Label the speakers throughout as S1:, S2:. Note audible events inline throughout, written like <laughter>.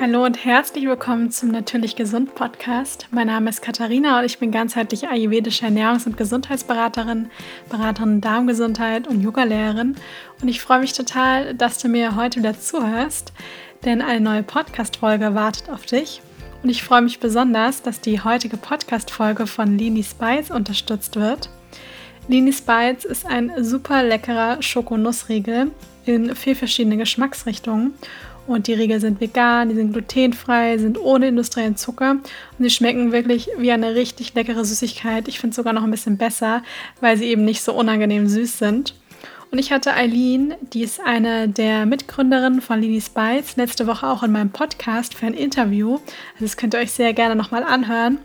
S1: Hallo und herzlich willkommen zum Natürlich Gesund Podcast. Mein Name ist Katharina und ich bin ganzheitlich ayurvedische Ernährungs- und Gesundheitsberaterin, Beraterin Darmgesundheit und Yogalehrerin. Und ich freue mich total, dass du mir heute wieder zuhörst, denn eine neue Podcast-Folge wartet auf dich. Und ich freue mich besonders, dass die heutige Podcast-Folge von Lini Spice unterstützt wird. Lini Spice ist ein super leckerer Schokonussriegel in vier verschiedene Geschmacksrichtungen und die Riegel sind vegan, die sind glutenfrei, sind ohne industriellen Zucker und sie schmecken wirklich wie eine richtig leckere Süßigkeit. Ich finde es sogar noch ein bisschen besser, weil sie eben nicht so unangenehm süß sind. Und ich hatte Eileen, die ist eine der Mitgründerinnen von Lini Spice, letzte Woche auch in meinem Podcast für ein Interview. Also das könnt ihr euch sehr gerne nochmal anhören.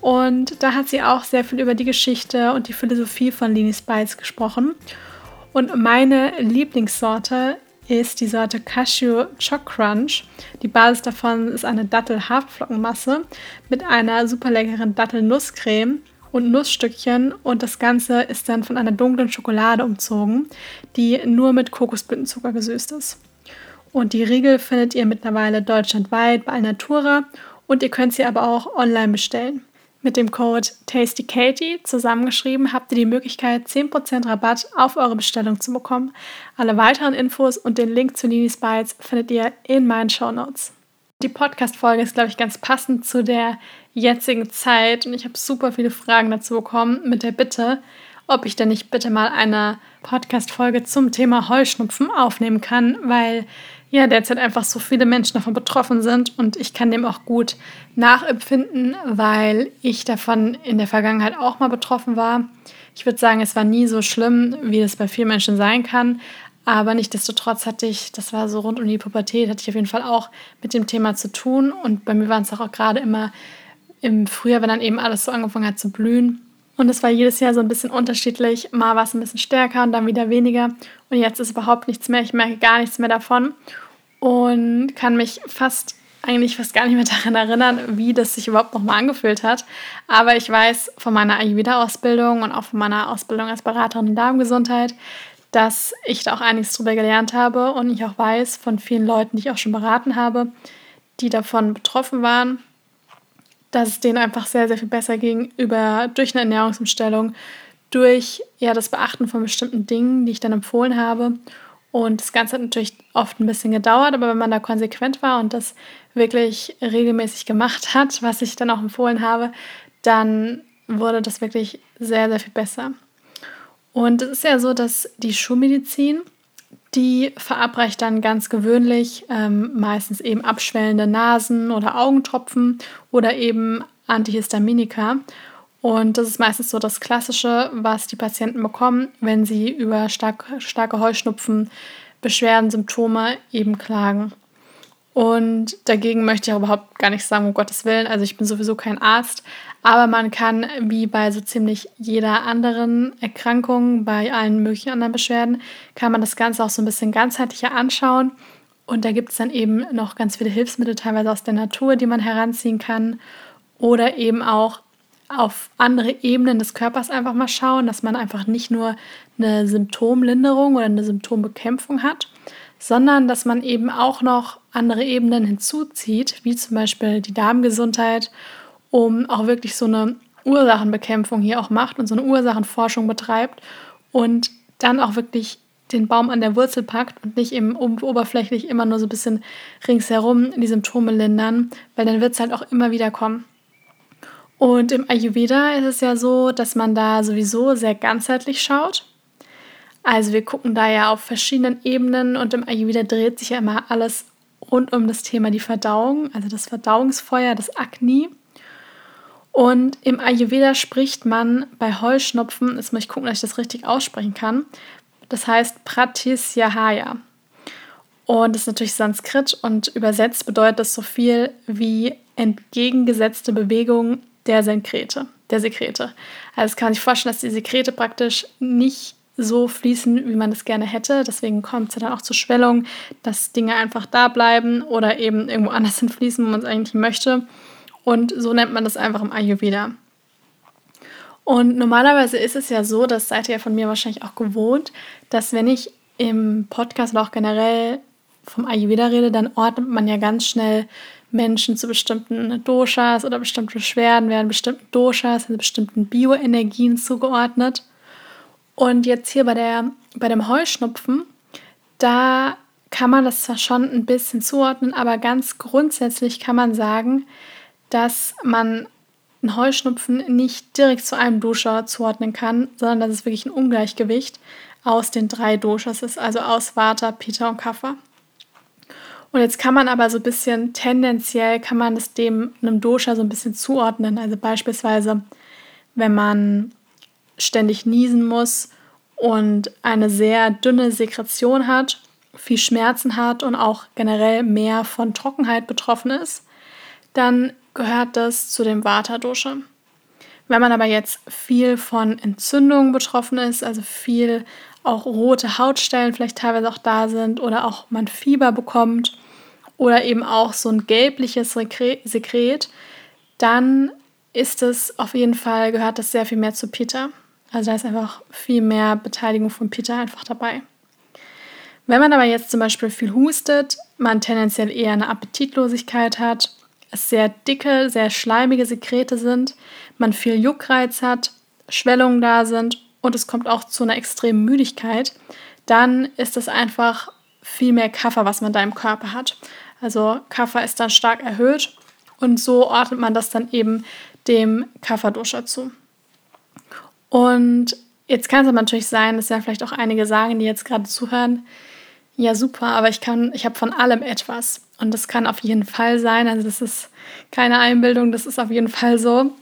S1: Und da hat sie auch sehr viel über die Geschichte und die Philosophie von Lini Spice gesprochen. Und meine Lieblingssorte ist die Sorte Cashew Choc Crunch. Die Basis davon ist eine Dattel-Haferflockenmasse mit einer super leckeren Dattel-Nusscreme und Nussstückchen und das Ganze ist dann von einer dunklen Schokolade umzogen, die nur mit Kokosblütenzucker gesüßt ist. Und die Riegel findet ihr mittlerweile deutschlandweit bei Alnatura und ihr könnt sie aber auch online bestellen. Mit dem Code TastyKatie zusammengeschrieben habt ihr die Möglichkeit, 10% Rabatt auf eure Bestellung zu bekommen. Alle weiteren Infos und den Link zu Ninis Bites findet ihr in meinen Show Notes. Die Podcast-Folge ist, glaube ich, ganz passend zu der jetzigen Zeit und ich habe super viele Fragen dazu bekommen mit der Bitte, ob ich denn nicht bitte mal eine Podcast-Folge zum Thema Heuschnupfen aufnehmen kann, weil ja derzeit einfach so viele Menschen davon betroffen sind und ich kann dem auch gut nachempfinden, weil ich davon in der Vergangenheit auch mal betroffen war. Ich würde sagen, es war nie so schlimm, wie es bei vielen Menschen sein kann, aber nichtsdestotrotz hatte ich, das war so rund um die Pubertät, hatte ich auf jeden Fall auch mit dem Thema zu tun und bei mir waren es auch gerade immer im Frühjahr, wenn dann eben alles so angefangen hat zu blühen. Und es war jedes Jahr so ein bisschen unterschiedlich. Mal war es ein bisschen stärker und dann wieder weniger. Und jetzt ist überhaupt nichts mehr. Ich merke gar nichts mehr davon und kann mich fast eigentlich fast gar nicht mehr <laughs> daran erinnern, wie das sich überhaupt nochmal angefühlt hat. Aber ich weiß von meiner Ayurveda-Ausbildung und auch von meiner Ausbildung als Beraterin in Darmgesundheit, dass ich da auch einiges drüber gelernt habe und ich auch weiß von vielen Leuten, die ich auch schon beraten habe, die davon betroffen waren, dass es denen einfach sehr, sehr viel besser ging über, durch eine Ernährungsumstellung, durch ja, das Beachten von bestimmten Dingen, die ich dann empfohlen habe und das Ganze hat natürlich oft ein bisschen gedauert, aber wenn man da konsequent war und das wirklich regelmäßig gemacht hat, was ich dann auch empfohlen habe, dann wurde das wirklich sehr, sehr viel besser. Und es ist ja so, dass die Schulmedizin, die verabreicht dann ganz gewöhnlich ähm, meistens eben abschwellende Nasen- oder Augentropfen oder eben Antihistaminika. Und das ist meistens so das Klassische, was die Patienten bekommen, wenn sie über stark, starke Heuschnupfen, Beschwerden, Symptome eben klagen. Und dagegen möchte ich auch überhaupt gar nichts sagen, um Gottes Willen. Also ich bin sowieso kein Arzt, aber man kann, wie bei so ziemlich jeder anderen Erkrankung, bei allen möglichen anderen Beschwerden, kann man das Ganze auch so ein bisschen ganzheitlicher anschauen. Und da gibt es dann eben noch ganz viele Hilfsmittel, teilweise aus der Natur, die man heranziehen kann. Oder eben auch auf andere Ebenen des Körpers einfach mal schauen, dass man einfach nicht nur eine Symptomlinderung oder eine Symptombekämpfung hat, sondern dass man eben auch noch andere Ebenen hinzuzieht, wie zum Beispiel die Darmgesundheit, um auch wirklich so eine Ursachenbekämpfung hier auch macht und so eine Ursachenforschung betreibt und dann auch wirklich den Baum an der Wurzel packt und nicht eben oberflächlich immer nur so ein bisschen ringsherum die Symptome lindern, weil dann wird es halt auch immer wieder kommen. Und im Ayurveda ist es ja so, dass man da sowieso sehr ganzheitlich schaut. Also wir gucken da ja auf verschiedenen Ebenen und im Ayurveda dreht sich ja immer alles rund um das Thema die Verdauung, also das Verdauungsfeuer, das Agni. Und im Ayurveda spricht man bei Heuschnupfen, jetzt muss ich gucken, dass ich das richtig aussprechen kann, das heißt Pratisyahaya. Und das ist natürlich Sanskrit und übersetzt bedeutet das so viel wie entgegengesetzte Bewegung der Sekrete. Der Sekrete. Also es kann sich vorstellen, dass die Sekrete praktisch nicht so fließen, wie man es gerne hätte. Deswegen kommt es ja dann auch zur Schwellung, dass Dinge einfach da bleiben oder eben irgendwo anders <laughs> hinfließen, wo man es eigentlich möchte. Und so nennt man das einfach im Ayurveda. Und normalerweise ist es ja so, das seid ihr ja von mir wahrscheinlich auch gewohnt, dass wenn ich im Podcast oder auch generell vom Ayurveda rede, dann ordnet man ja ganz schnell Menschen zu bestimmten Doshas oder bestimmte Beschwerden werden bestimmten Doshas, also bestimmten Bioenergien zugeordnet. Und jetzt hier bei, der, bei dem Heuschnupfen, da kann man das zwar schon ein bisschen zuordnen, aber ganz grundsätzlich kann man sagen, dass man einen Heuschnupfen nicht direkt zu einem Dosha zuordnen kann, sondern dass es wirklich ein Ungleichgewicht aus den drei Doshas ist, also aus Vata, Pitta und Kapha. Und jetzt kann man aber so ein bisschen tendenziell, kann man es dem einem Dosha so ein bisschen zuordnen. Also beispielsweise, wenn man ständig niesen muss und eine sehr dünne Sekretion hat, viel Schmerzen hat und auch generell mehr von Trockenheit betroffen ist, dann gehört das zu dem Vata-Dosha. Wenn man aber jetzt viel von Entzündungen betroffen ist, also viel auch rote Hautstellen vielleicht teilweise auch da sind oder auch man Fieber bekommt oder eben auch so ein gelbliches Sekret, dann ist es auf jeden Fall, gehört das sehr viel mehr zu Pitta. Also da ist einfach viel mehr Beteiligung von Pitta einfach dabei. Wenn man aber jetzt zum Beispiel viel hustet, man tendenziell eher eine Appetitlosigkeit hat, es sehr dicke, sehr schleimige Sekrete sind, man viel Juckreiz hat, Schwellungen da sind und es kommt auch zu einer extremen Müdigkeit, dann ist es einfach viel mehr Kaffer, was man da im Körper hat. Also Kaffer ist dann stark erhöht und so ordnet man das dann eben dem Kafferdosha zu. Und jetzt kann es aber natürlich sein, dass ja vielleicht auch einige sagen, die jetzt gerade zuhören, ja super, aber ich kann, ich habe von allem etwas. Und das kann auf jeden Fall sein. Also das ist keine Einbildung, das ist auf jeden Fall so.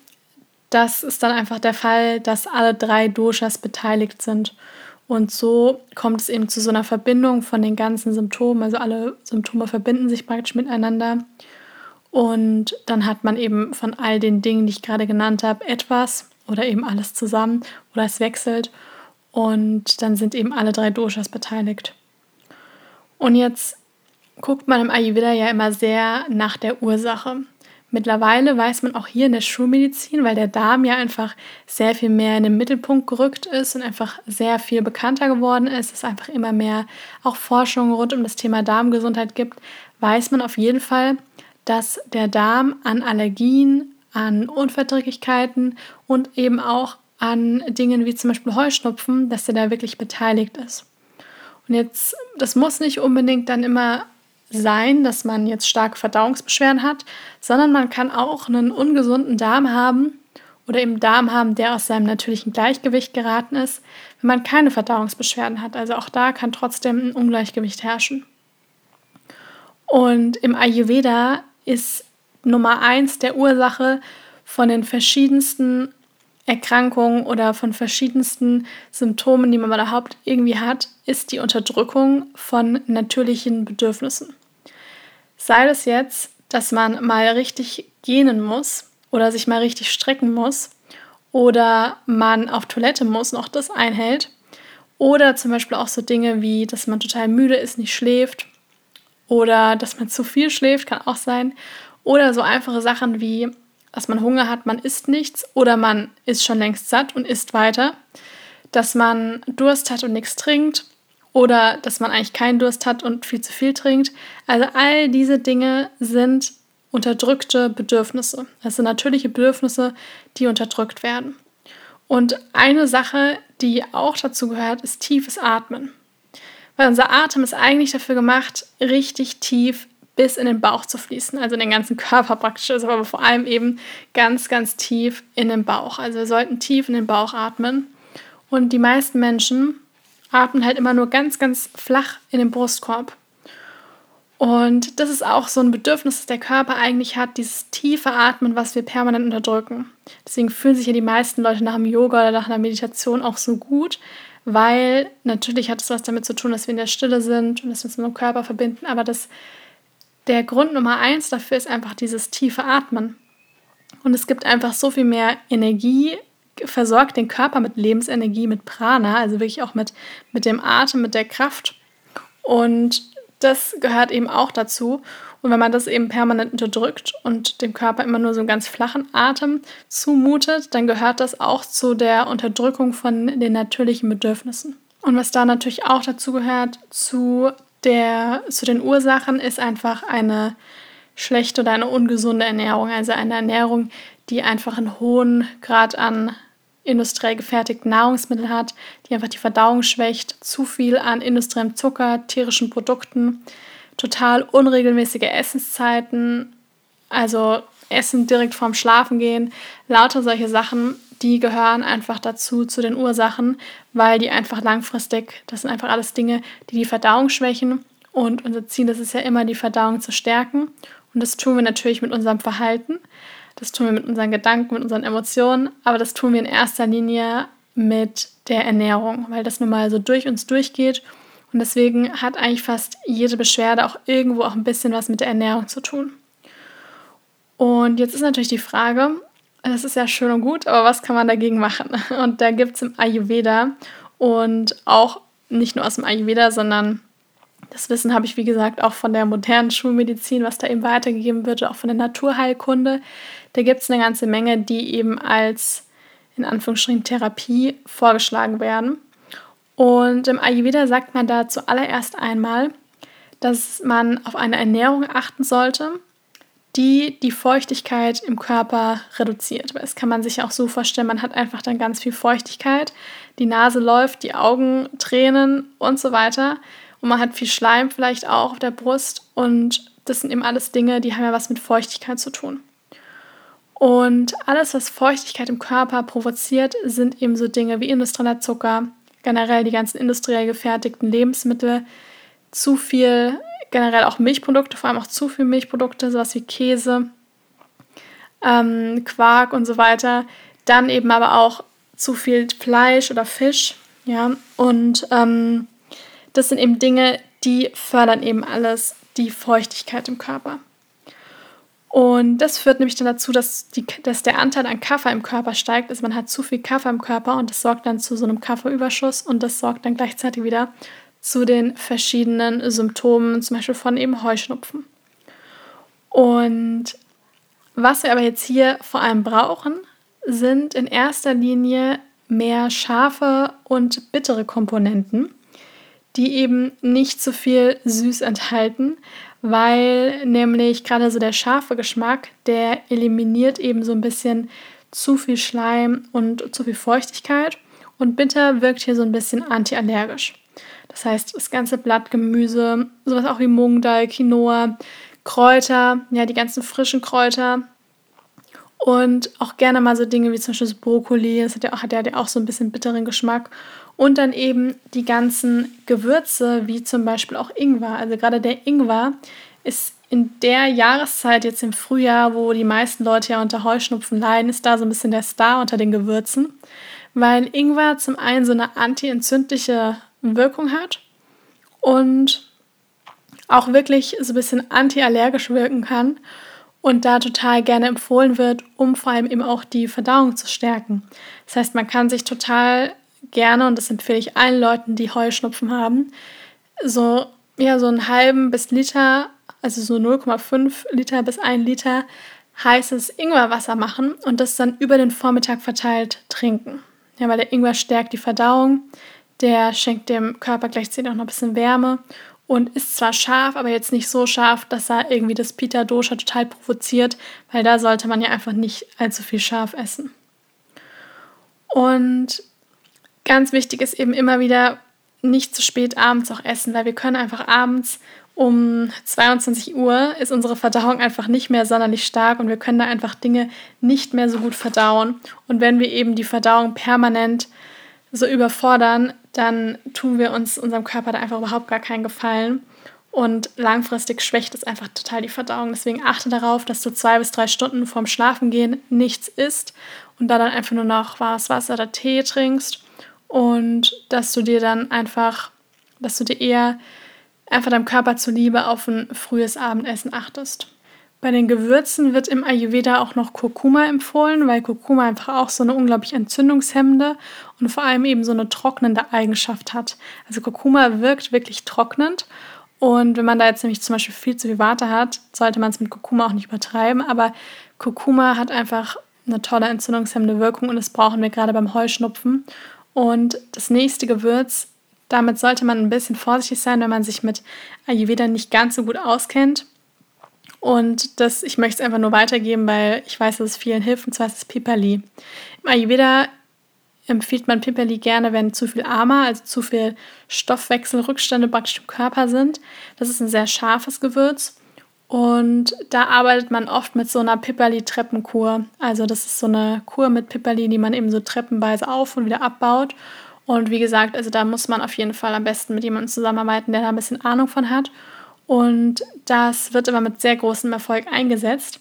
S1: Das ist dann einfach der Fall, dass alle drei Doshas beteiligt sind. Und so kommt es eben zu so einer Verbindung von den ganzen Symptomen. Also alle Symptome verbinden sich praktisch miteinander. Und dann hat man eben von all den Dingen, die ich gerade genannt habe, etwas oder eben alles zusammen oder es wechselt. Und dann sind eben alle drei Doshas beteiligt. Und jetzt guckt man im Ayurveda ja immer sehr nach der Ursache. Mittlerweile weiß man auch hier in der Schulmedizin, weil der Darm ja einfach sehr viel mehr in den Mittelpunkt gerückt ist und einfach sehr viel bekannter geworden ist, es einfach immer mehr auch Forschung rund um das Thema Darmgesundheit gibt, weiß man auf jeden Fall, dass der Darm an Allergien, an Unverträglichkeiten und eben auch an Dingen wie zum Beispiel Heuschnupfen, dass er da wirklich beteiligt ist. Und jetzt, das muss nicht unbedingt dann immer sein, dass man jetzt starke Verdauungsbeschwerden hat, sondern man kann auch einen ungesunden Darm haben oder eben Darm haben, der aus seinem natürlichen Gleichgewicht geraten ist, wenn man keine Verdauungsbeschwerden hat. Also auch da kann trotzdem ein Ungleichgewicht herrschen. Und im Ayurveda ist Nummer eins der Ursache von den verschiedensten Erkrankungen oder von verschiedensten Symptomen, die man überhaupt irgendwie hat, ist die Unterdrückung von natürlichen Bedürfnissen. Sei es jetzt, dass man mal richtig gähnen muss oder sich mal richtig strecken muss oder man auf Toilette muss und auch das einhält. Oder zum Beispiel auch so Dinge wie, dass man total müde ist, nicht schläft oder dass man zu viel schläft, kann auch sein. Oder so einfache Sachen wie dass man Hunger hat, man isst nichts oder man ist schon längst satt und isst weiter, dass man Durst hat und nichts trinkt oder dass man eigentlich keinen Durst hat und viel zu viel trinkt. Also all diese Dinge sind unterdrückte Bedürfnisse. Das sind natürliche Bedürfnisse, die unterdrückt werden. Und eine Sache, die auch dazu gehört, ist tiefes Atmen. Weil unser Atem ist eigentlich dafür gemacht, richtig tief bis in den Bauch zu fließen, also in den ganzen <laughs> Körper praktisch, ist, aber vor allem eben ganz, ganz tief in den Bauch. Also wir sollten tief in den Bauch atmen. Und die meisten Menschen atmen halt immer nur ganz, ganz flach in den Brustkorb. Und das ist auch so ein Bedürfnis, das der Körper eigentlich hat, dieses tiefe Atmen, was wir permanent unterdrücken. Deswegen fühlen sich ja die meisten Leute nach dem Yoga oder nach einer Meditation auch so gut, weil natürlich hat es was damit zu tun, dass wir in der Stille sind und dass wir uns mit dem Körper verbinden, aber das der Grund Nummer eins dafür ist einfach dieses tiefe Atmen. Und es gibt einfach so viel mehr Energie, versorgt den Körper mit Lebensenergie, mit Prana, also wirklich auch mit, mit dem Atem, mit der Kraft. Und das gehört eben auch dazu. Und wenn man das eben permanent unterdrückt und dem Körper immer nur so einen ganz flachen Atem zumutet, dann gehört das auch zu der Unterdrückung von den natürlichen Bedürfnissen. Und was da natürlich auch dazu gehört, zu der, zu den Ursachen ist einfach eine schlechte oder eine ungesunde Ernährung, also eine Ernährung, die einfach einen hohen Grad an industriell gefertigten Nahrungsmitteln hat, die einfach die Verdauung schwächt, zu viel an industriellem Zucker, tierischen Produkten, total unregelmäßige Essenszeiten, also Essen direkt vorm Schlafengehen, lauter solche Sachen, die gehören einfach dazu, zu den Ursachen, weil die einfach langfristig, das sind einfach alles Dinge, die die Verdauung schwächen. Und unser Ziel ist es ja immer, die Verdauung zu stärken. Und das tun wir natürlich mit unserem Verhalten, das tun wir mit unseren Gedanken, mit unseren Emotionen, aber das tun wir in erster Linie mit der Ernährung, weil das nun mal so durch uns durchgeht. Und deswegen hat eigentlich fast jede Beschwerde auch irgendwo auch ein bisschen was mit der Ernährung zu tun. Und jetzt ist natürlich die Frage, das ist ja schön und gut, aber was kann man dagegen machen? Und da gibt es im Ayurveda und auch nicht nur aus dem Ayurveda, sondern das Wissen habe ich, wie gesagt, auch von der modernen Schulmedizin, was da eben weitergegeben wird, auch von der Naturheilkunde. Da gibt es eine ganze Menge, die eben als in Anführungsstrichen Therapie vorgeschlagen werden. Und im Ayurveda sagt man da zuallererst einmal, dass man auf eine Ernährung achten sollte, die die Feuchtigkeit im Körper reduziert. Das kann man sich auch so vorstellen, man hat einfach dann ganz viel Feuchtigkeit, die Nase läuft, die Augen tränen und so weiter. Und man hat viel Schleim vielleicht auch auf der Brust. Und das sind eben alles Dinge, die haben ja was mit Feuchtigkeit zu tun. Und alles, was Feuchtigkeit im Körper provoziert, sind eben so Dinge wie industrieller Zucker, generell die ganzen industriell gefertigten Lebensmittel, zu viel generell auch Milchprodukte, vor allem auch zu viel Milchprodukte, sowas wie Käse, ähm, Quark und so weiter. Dann eben aber auch zu viel Fleisch oder Fisch, ja. Und ähm, das sind eben Dinge, die fördern eben alles die Feuchtigkeit im Körper. Und das führt nämlich dann dazu, dass, die, dass der Anteil an Kaffee im Körper steigt. Also man hat zu viel Kaffee im Körper und das sorgt dann zu so einem Kaffeeüberschuss und das sorgt dann gleichzeitig wieder zu den verschiedenen Symptomen, zum Beispiel von eben Heuschnupfen. Und was wir aber jetzt hier vor allem brauchen, sind in erster Linie mehr scharfe und bittere Komponenten, die eben nicht so viel süß enthalten, weil nämlich gerade so der scharfe Geschmack, der eliminiert eben so ein bisschen zu viel Schleim und zu viel Feuchtigkeit und bitter wirkt hier so ein bisschen antiallergisch. Das heißt, das ganze Blattgemüse, sowas auch wie Mungdal, Quinoa, Kräuter, ja, die ganzen frischen Kräuter. Und auch gerne mal so Dinge wie zum Beispiel Brokkoli, das hat ja, hat ja auch so ein bisschen bitteren Geschmack. Und dann eben die ganzen Gewürze, wie zum Beispiel auch Ingwer. Also gerade der Ingwer ist in der Jahreszeit, jetzt im Frühjahr, wo die meisten Leute ja unter Heuschnupfen leiden, ist da so ein bisschen der Star unter den Gewürzen. Weil Ingwer zum einen so eine antientzündliche Wirkung hat und auch wirklich so ein bisschen antiallergisch wirken kann und da total gerne empfohlen wird, um vor allem eben auch die Verdauung zu stärken. Das heißt, man kann sich total gerne, und das empfehle ich allen Leuten, die Heuschnupfen haben, so, ja, so einen halben bis Liter, also so 0,5 Liter bis 1 Liter heißes Ingwerwasser machen und das dann über den Vormittag verteilt trinken. Ja, weil der Ingwer stärkt die Verdauung, der schenkt dem Körper gleichzeitig auch noch ein bisschen Wärme und ist zwar scharf, aber jetzt nicht so scharf, dass er irgendwie das Pita Dosha total provoziert, weil da sollte man ja einfach nicht allzu viel scharf essen. Und ganz wichtig ist eben immer wieder nicht zu spät abends auch essen, weil wir können einfach abends um 22 Uhr ist unsere Verdauung einfach nicht mehr sonderlich stark und wir können da einfach Dinge nicht mehr so gut verdauen. Und wenn wir eben die Verdauung permanent so überfordern, dann tun wir uns unserem Körper da einfach überhaupt gar keinen Gefallen. Und langfristig schwächt es einfach total die Verdauung. Deswegen achte darauf, dass du zwei bis drei Stunden vorm Schlafengehen nichts isst und da dann einfach nur noch warmes Wasser oder Tee trinkst. Und dass du dir dann einfach, dass du dir eher einfach deinem Körper zuliebe auf ein frühes Abendessen achtest. Bei den Gewürzen wird im Ayurveda auch noch Kurkuma empfohlen, weil Kurkuma einfach auch so eine unglaublich entzündungshemmende und vor allem eben so eine trocknende Eigenschaft hat. Also Kurkuma wirkt wirklich trocknend und wenn man da jetzt nämlich zum Beispiel viel zu viel Warte hat, sollte man es mit Kurkuma auch nicht übertreiben, aber Kurkuma hat einfach eine tolle entzündungshemmende Wirkung und das brauchen wir gerade beim Heuschnupfen. Und das nächste Gewürz, Damit sollte man ein bisschen vorsichtig sein, wenn man sich mit Ayurveda nicht ganz so gut auskennt. Und das, ich möchte es einfach nur weitergeben, weil ich weiß, dass es vielen hilft, und zwar ist es Pipali. Im Ayurveda empfiehlt man Pipali gerne, wenn zu viel Ama, also zu viel Stoffwechselrückstände praktisch im Körper sind. Das ist ein sehr scharfes Gewürz. Und da arbeitet man oft mit so einer Pipperli-Treppenkur. Also das ist so eine Kur mit Pipperli, die man eben so treppenweise auf und wieder abbaut. Und wie gesagt, also da muss man auf jeden Fall am besten mit jemandem zusammenarbeiten, der da ein bisschen Ahnung von hat. Und das wird immer mit sehr großem Erfolg eingesetzt.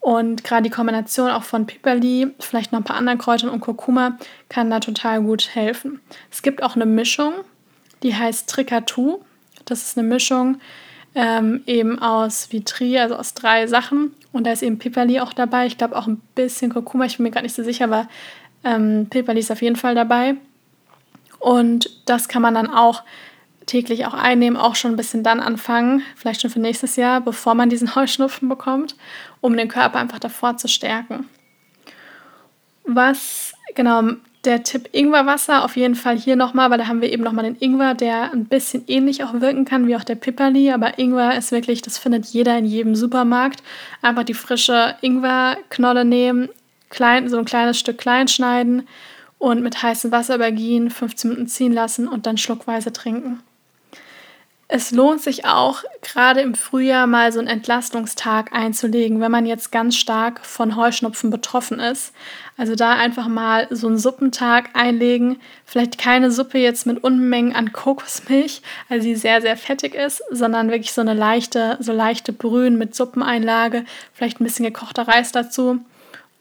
S1: Und gerade die Kombination auch von Pipperli, vielleicht noch ein paar anderen Kräutern und Kurkuma kann da total gut helfen. Es gibt auch eine Mischung, die heißt Trikatu. Das ist eine Mischung, ähm, eben aus Vitri, also aus drei Sachen. Und da ist eben Pipperli auch dabei. Ich glaube auch ein bisschen Kurkuma, ich bin mir gerade nicht so sicher, aber ähm, Pipperli ist auf jeden Fall dabei. Und das kann man dann auch täglich auch einnehmen, auch schon ein bisschen dann anfangen, vielleicht schon für nächstes Jahr, bevor man diesen <laughs> Heuschnupfen bekommt, um den Körper einfach davor zu stärken. Was genau der Tipp Ingwerwasser auf jeden Fall hier nochmal, weil da haben wir eben nochmal den Ingwer, der ein bisschen ähnlich auch wirken kann wie auch der Pipperli. Aber Ingwer ist wirklich, das findet jeder in jedem Supermarkt. Einfach die frische Ingwerknolle nehmen, klein, so ein kleines Stück klein schneiden und mit heißem Wasser übergehen, 15 Minuten ziehen lassen und dann schluckweise trinken. Es lohnt sich auch, gerade im Frühjahr mal so einen Entlastungstag einzulegen, wenn man jetzt ganz stark von Heuschnupfen betroffen ist. Also da einfach mal so einen Suppentag einlegen. Vielleicht keine Suppe jetzt mit Unmengen an Kokosmilch, also die sehr, sehr fettig ist, sondern wirklich so eine leichte, so leichte Brühen mit Suppeneinlage, vielleicht ein bisschen gekochter Reis dazu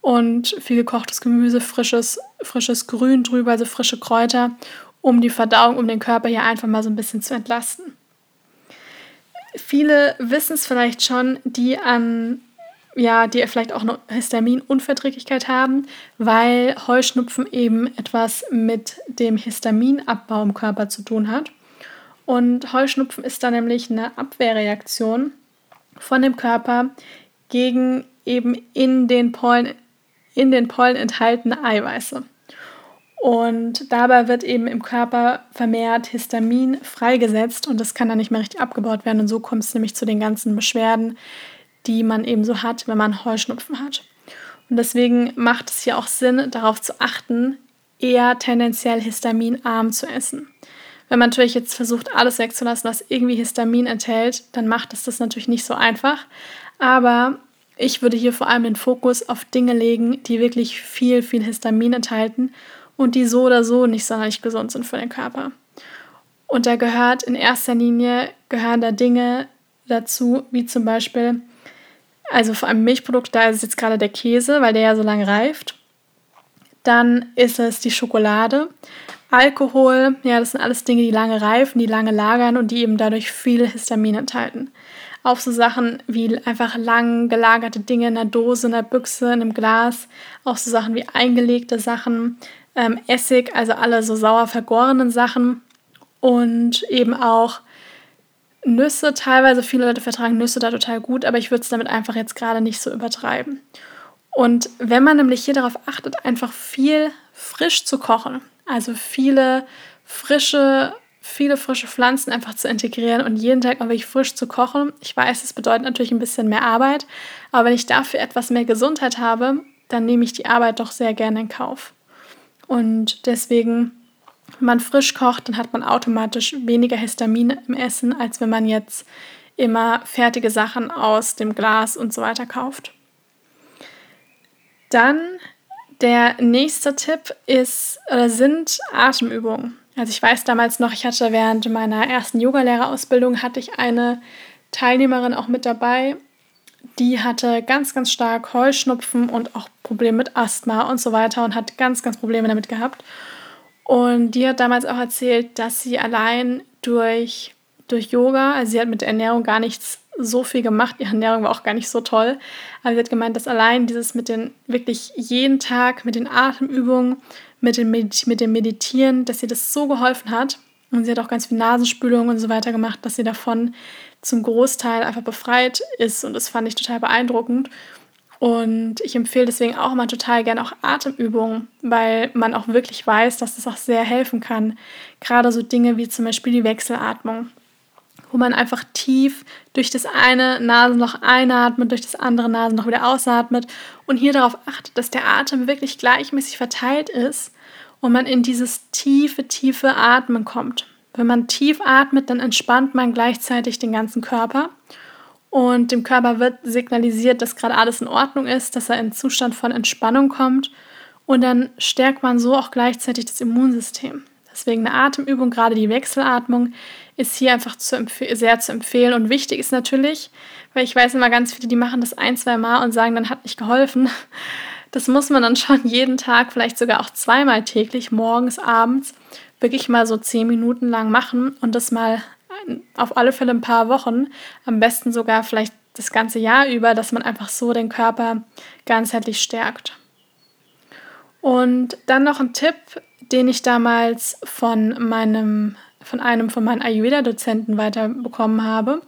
S1: und viel gekochtes Gemüse, frisches, frisches Grün drüber, also frische Kräuter, um die Verdauung, um den Körper hier einfach mal so ein bisschen zu entlasten. Viele wissen es vielleicht schon, die an ja, die vielleicht auch eine Histaminunverträglichkeit haben, weil Heuschnupfen eben etwas mit dem Histaminabbau im Körper zu tun hat. Und Heuschnupfen ist dann nämlich eine Abwehrreaktion von dem Körper gegen eben in den Pollen, in den Pollen enthaltene Eiweiße. Und dabei wird eben im Körper vermehrt Histamin freigesetzt und das kann dann nicht mehr richtig abgebaut werden. Und so kommt es nämlich zu den ganzen Beschwerden, die man eben so hat, wenn man Heuschnupfen hat. Und deswegen macht es hier auch Sinn, darauf zu achten, eher tendenziell histaminarm zu essen. Wenn man natürlich jetzt versucht, alles wegzulassen, was irgendwie Histamin enthält, dann macht es das natürlich nicht so einfach. Aber ich würde hier vor allem den Fokus auf Dinge legen, die wirklich viel, viel Histamin enthalten und die so oder so nicht sonderlich gesund sind für den Körper. Und da gehört in erster Linie gehören da Dinge dazu, wie zum Beispiel, also vor allem Milchprodukt, da ist es jetzt gerade der Käse, weil der ja so lange reift. Dann ist es die Schokolade, Alkohol, ja, das sind alles Dinge, die lange reifen, die lange lagern und die eben dadurch viel Histamin enthalten. Auch so Sachen wie einfach lang gelagerte Dinge in einer Dose, in einer Büchse, in einem Glas. Auch so Sachen wie eingelegte Sachen, ähm, Essig, also alle so sauer vergorenen Sachen und eben auch Nüsse. Teilweise viele Leute vertragen Nüsse da total gut, aber ich würde es damit einfach jetzt gerade nicht so übertreiben. Und wenn man nämlich hier darauf achtet, einfach viel frisch zu kochen, also viele frische, viele frische Pflanzen einfach zu integrieren und jeden Tag auch wirklich frisch zu kochen. Ich weiß, es bedeutet natürlich ein bisschen mehr Arbeit, aber wenn ich dafür etwas mehr Gesundheit habe, dann nehme ich die Arbeit doch sehr gerne in Kauf. Und deswegen, wenn man frisch kocht, dann hat man automatisch weniger Histamin im Essen, als wenn man jetzt immer fertige Sachen aus dem Glas und so weiter kauft. Dann der nächste Tipp ist oder sind Atemübungen. Also ich weiß damals noch, ich hatte während meiner ersten Yogalehrerausbildung hatte ich eine Teilnehmerin auch mit dabei die hatte ganz, ganz stark Heuschnupfen und auch Probleme mit Asthma und so weiter und hat ganz, ganz Probleme damit gehabt. Und die hat damals auch erzählt, dass sie allein durch, durch Yoga, also sie hat mit der Ernährung gar nichts so viel gemacht, ihre Ernährung war auch gar nicht so toll, aber sie hat gemeint, dass allein dieses mit den wirklich jeden Tag mit den Atemübungen, mit dem, mit dem Meditieren, dass ihr das so geholfen hat. Und sie hat auch ganz viel Nasenspülung und so weiter gemacht, dass sie davon zum Großteil einfach befreit ist und das fand ich total beeindruckend. Und ich empfehle deswegen auch immer total gerne auch Atemübungen, weil man auch wirklich weiß, dass das auch sehr helfen kann. Gerade so Dinge wie zum Beispiel die Wechselatmung, wo man einfach tief durch das eine Nasenloch einatmet, durch das andere Nasenloch wieder ausatmet und hier darauf achtet, dass der Atem wirklich gleichmäßig verteilt ist und man in dieses tiefe, tiefe Atmen kommt. Wenn man tief atmet, dann entspannt man gleichzeitig den ganzen Körper und dem Körper wird signalisiert, dass gerade alles in Ordnung ist, dass er in Zustand von Entspannung kommt. Und dann stärkt man so auch gleichzeitig das Immunsystem. Deswegen eine Atemübung, gerade die Wechselatmung, ist hier einfach zu sehr zu empfehlen. Und wichtig ist natürlich, weil ich weiß immer ganz viele, die machen das ein, zwei Mal und sagen, dann hat nicht geholfen. Das muss man dann schon jeden Tag, vielleicht sogar auch zweimal täglich, morgens, abends, wirklich mal so zehn Minuten lang machen und das mal auf alle Fälle ein paar Wochen, am besten sogar vielleicht das ganze Jahr über, dass man einfach so den Körper ganzheitlich stärkt. Und dann noch ein Tipp, den ich damals von meinem von einem von meinen Ayurveda-Dozenten weiterbekommen habe.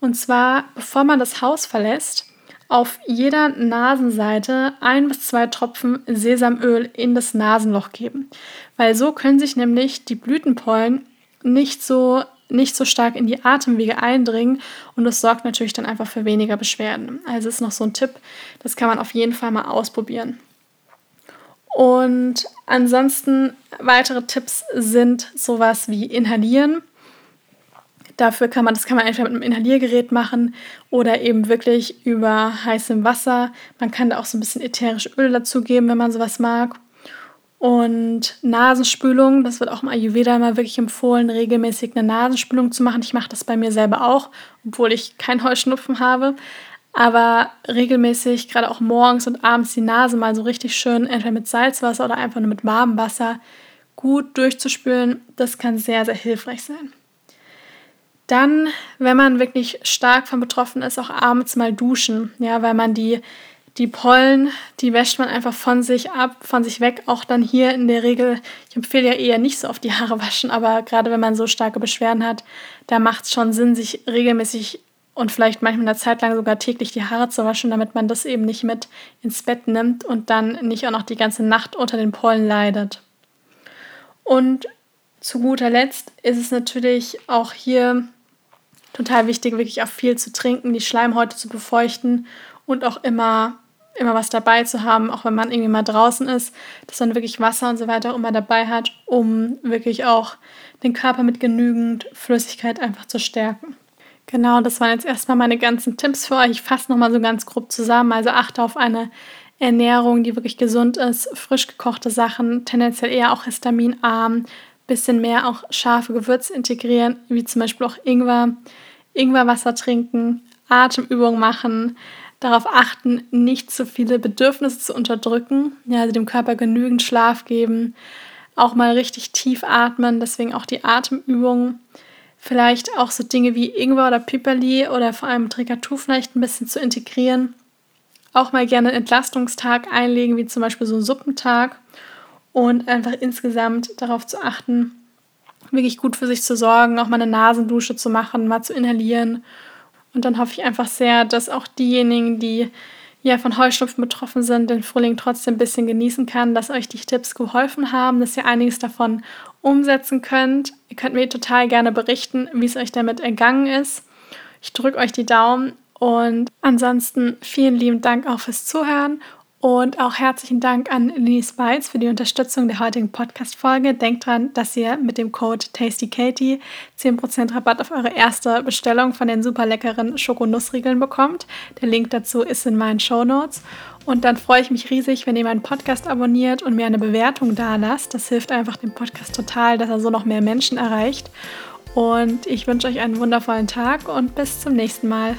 S1: Und zwar, bevor man das Haus verlässt, auf jeder Nasenseite ein bis zwei Tropfen Sesamöl in das Nasenloch geben. Weil so können sich nämlich die Blütenpollen nicht so nicht so stark in die Atemwege eindringen und das sorgt natürlich dann einfach für weniger Beschwerden. Also ist noch so ein Tipp, das kann man auf jeden Fall mal ausprobieren. Und ansonsten weitere Tipps sind sowas wie Inhalieren. Dafür kann man, das kann man entweder mit einem Inhaliergerät machen oder eben wirklich über heißem Wasser. Man kann da auch so ein bisschen ätherische Öl dazugeben, wenn man sowas mag. Und Nasenspülung, das wird auch im Ayurveda immer wirklich empfohlen, regelmäßig eine Nasenspülung zu machen. Ich mache das bei mir selber auch, obwohl ich keinen Heuschnupfen habe. Aber regelmäßig, gerade auch morgens und abends, die Nase mal so richtig schön, entweder mit Salzwasser oder einfach nur mit warmem Wasser, gut durchzuspülen, das kann sehr, sehr hilfreich sein. Dann, wenn man wirklich stark von betroffen ist, auch abends mal duschen, ja, weil man die die Pollen, die wäscht man einfach von sich ab, von sich weg. Auch dann hier in der Regel, ich empfehle ja eher nicht so auf die Haare waschen, aber gerade wenn man so starke Beschwerden hat, da macht es schon Sinn, sich regelmäßig und vielleicht manchmal eine Zeit lang sogar täglich die Haare zu waschen, damit man das eben nicht mit ins Bett nimmt und dann nicht auch noch die ganze Nacht unter den Pollen leidet. Und zu guter Letzt ist es natürlich auch hier total wichtig, wirklich auch viel zu trinken, die Schleimhäute zu befeuchten und auch immer immer was dabei zu haben, auch wenn man irgendwie mal draußen ist, dass man wirklich Wasser und so weiter immer dabei hat, um wirklich auch den Körper mit genügend Flüssigkeit einfach zu stärken. Genau, das waren jetzt erstmal meine ganzen Tipps für euch. Ich fasse nochmal so ganz grob zusammen. Also achte auf eine Ernährung, die wirklich gesund ist, frisch gekochte Sachen, tendenziell eher auch histaminarm, bisschen mehr auch scharfe Gewürze integrieren, wie zum Beispiel auch Ingwer, Ingwerwasser trinken, Atemübungen machen, darauf achten, nicht zu viele Bedürfnisse zu unterdrücken, ja, also dem Körper genügend Schlaf geben, auch mal richtig tief atmen, deswegen auch die Atemübungen. Vielleicht auch so Dinge wie Ingwer oder Piperli oder vor allem Trikatou vielleicht ein bisschen zu integrieren. Auch mal gerne einen Entlastungstag einlegen, wie zum Beispiel so einen Suppentag. Und einfach insgesamt darauf zu achten, wirklich gut für sich zu sorgen, auch mal eine Nasendusche zu machen, mal zu inhalieren und dann hoffe ich einfach sehr, dass auch diejenigen, die ja von Heuschnupfen betroffen sind, den Frühling trotzdem ein bisschen genießen kann, dass euch die Tipps geholfen haben, dass ihr einiges davon umsetzen könnt. Ihr könnt mir total gerne berichten, wie es euch damit ergangen ist. Ich drücke euch die Daumen und ansonsten vielen lieben Dank auch fürs Zuhören und auch herzlichen Dank an Lini Spites für die Unterstützung der heutigen Podcast-Folge. Denkt dran, dass ihr mit dem Code TastyKatie 10% Rabatt auf eure erste Bestellung von den super leckeren Schokonussriegeln bekommt. Der Link dazu ist in meinen Show Notes. Und dann freue ich mich riesig, wenn ihr meinen Podcast abonniert und mir eine Bewertung da lasst. Das hilft einfach dem Podcast total, dass er so noch mehr Menschen erreicht. Und ich wünsche euch einen wundervollen Tag und bis zum nächsten Mal.